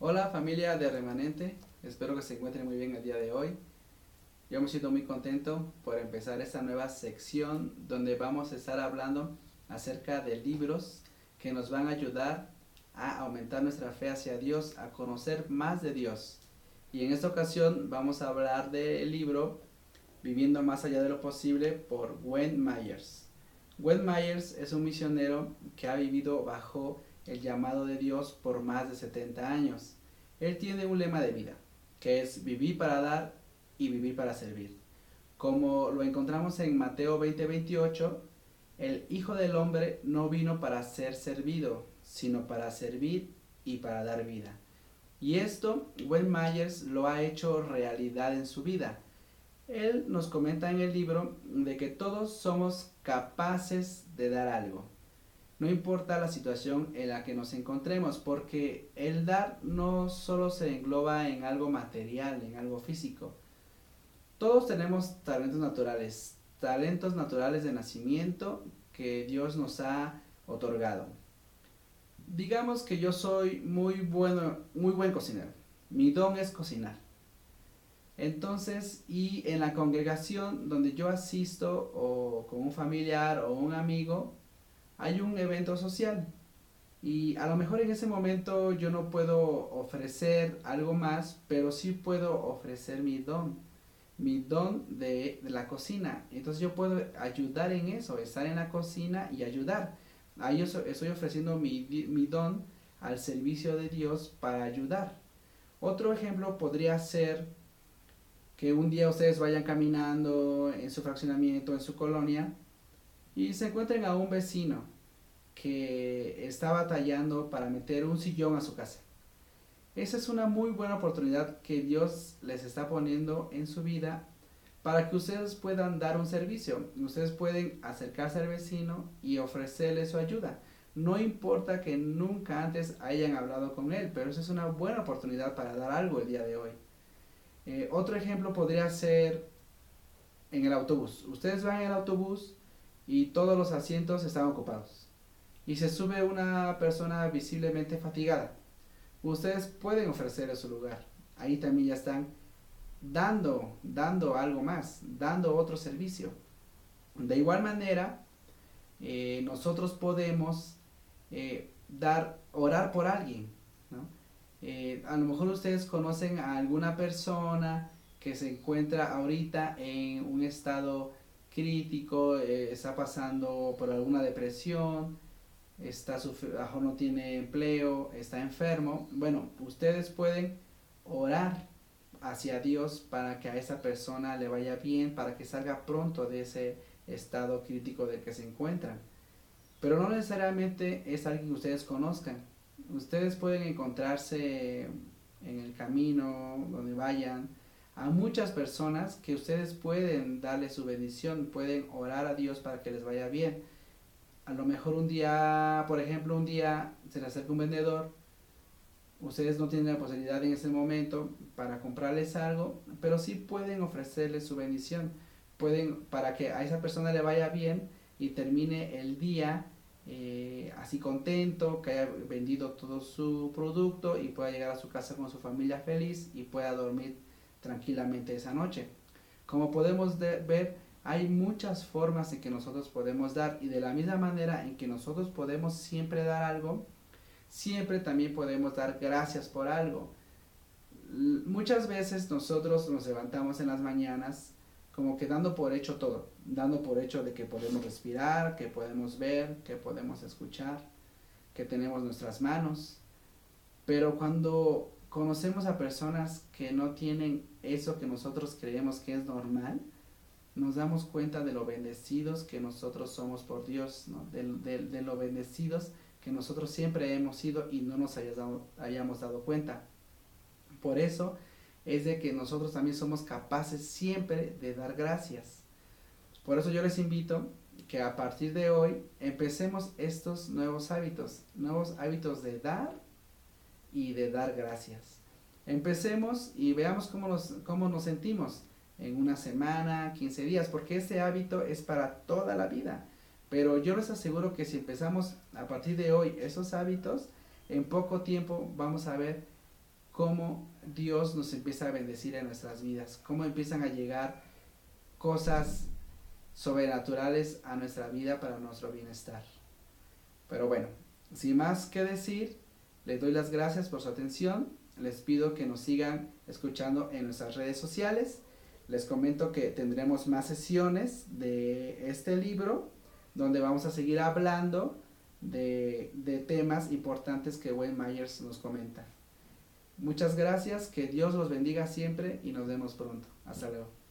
Hola familia de Remanente, espero que se encuentren muy bien el día de hoy. Yo me siento muy contento por empezar esta nueva sección donde vamos a estar hablando acerca de libros que nos van a ayudar a aumentar nuestra fe hacia Dios, a conocer más de Dios. Y en esta ocasión vamos a hablar del libro Viviendo más allá de lo posible por Gwen Myers. Gwen Myers es un misionero que ha vivido bajo el llamado de Dios por más de 70 años. Él tiene un lema de vida, que es vivir para dar y vivir para servir. Como lo encontramos en Mateo 20:28, el Hijo del Hombre no vino para ser servido, sino para servir y para dar vida. Y esto, Gwen Myers lo ha hecho realidad en su vida. Él nos comenta en el libro de que todos somos capaces de dar algo. No importa la situación en la que nos encontremos, porque el dar no solo se engloba en algo material, en algo físico. Todos tenemos talentos naturales, talentos naturales de nacimiento que Dios nos ha otorgado. Digamos que yo soy muy bueno, muy buen cocinero. Mi don es cocinar. Entonces, y en la congregación donde yo asisto o con un familiar o un amigo, hay un evento social y a lo mejor en ese momento yo no puedo ofrecer algo más, pero sí puedo ofrecer mi don, mi don de, la cocina. Entonces yo puedo ayudar en eso, estar en la cocina y ayudar. Ahí yo estoy ofreciendo mi, mi don al servicio de Dios para ayudar. Otro ejemplo podría ser que un día ustedes vayan caminando en su fraccionamiento, en su colonia, y se encuentren a un vecino que está batallando para meter un sillón a su casa. Esa es una muy buena oportunidad que Dios les está poniendo en su vida para que ustedes puedan dar un servicio. Ustedes pueden acercarse al vecino y ofrecerle su ayuda. No importa que nunca antes hayan hablado con él, pero esa es una buena oportunidad para dar algo el día de hoy. Eh, otro ejemplo podría ser en el autobús. Ustedes van en el autobús y todos los asientos están ocupados. Y se sube una persona visiblemente fatigada. Ustedes pueden ofrecerle su lugar. Ahí también ya están dando, dando algo más, dando otro servicio. De igual manera, eh, nosotros podemos eh, dar, orar por alguien. a lo mejor ustedes conocen a alguna persona que se encuentra ahorita en un estado crítico, eh, está pasando por alguna depresión, está sufriendo, no tiene empleo, está enfermo. Bueno, ustedes pueden orar hacia Dios para que a esa persona le vaya bien, para que salga pronto de ese estado crítico del que se encuentran. Pero no necesariamente es alguien que ustedes conozcan. Ustedes pueden encontrarse en el camino, donde vayan, a muchas personas que ustedes pueden darle su bendición, pueden orar a Dios para que les vaya bien. A lo mejor un día, por ejemplo, un día se les acerca un vendedor, ustedes no tienen la posibilidad en ese momento para comprarles algo, pero sí pueden ofrecerles su bendición, pueden para que a esa persona le vaya bien y termine el día eh, así contento, que haya vendido todo su producto y pueda llegar a su casa con su familia feliz y pueda dormir tranquilamente esa noche. Como podemos ver, hay muchas formas en que nosotros podemos dar y de la misma manera en que nosotros podemos siempre dar algo, siempre también podemos dar gracias por algo. Muchas veces nosotros nos levantamos en las mañanas como que dando por hecho todo, dando por hecho de que podemos respirar, que podemos ver, que podemos escuchar, que tenemos nuestras manos. Pero cuando conocemos a personas que no tienen eso que nosotros creemos que es normal, nos damos cuenta de lo bendecidos que nosotros somos por Dios, de, lo bendecidos que nosotros siempre hemos sido y no nos hayamos dado cuenta. Por eso es de que nosotros también somos capaces siempre de dar gracias. Por eso yo les invito que a partir de hoy empecemos estos nuevos hábitos, nuevos hábitos de dar y de dar gracias. Empecemos y veamos cómo nos, cómo nos sentimos en una semana, 15 días, porque este hábito es para toda la vida. Pero yo les aseguro que si empezamos a partir de hoy esos hábitos, en poco tiempo vamos a ver cómo Dios nos empieza a bendecir en nuestras vidas, cómo empiezan a llegar cosas sobrenaturales a nuestra vida para nuestro bienestar. Pero bueno, sin más que decir, les doy las gracias por su atención, les pido que nos sigan escuchando en nuestras redes sociales, les comento que tendremos más sesiones de este libro donde vamos a seguir hablando de, temas importantes que Wayne Myers nos comenta. Muchas gracias, que Dios los bendiga siempre y nos vemos pronto. Hasta luego.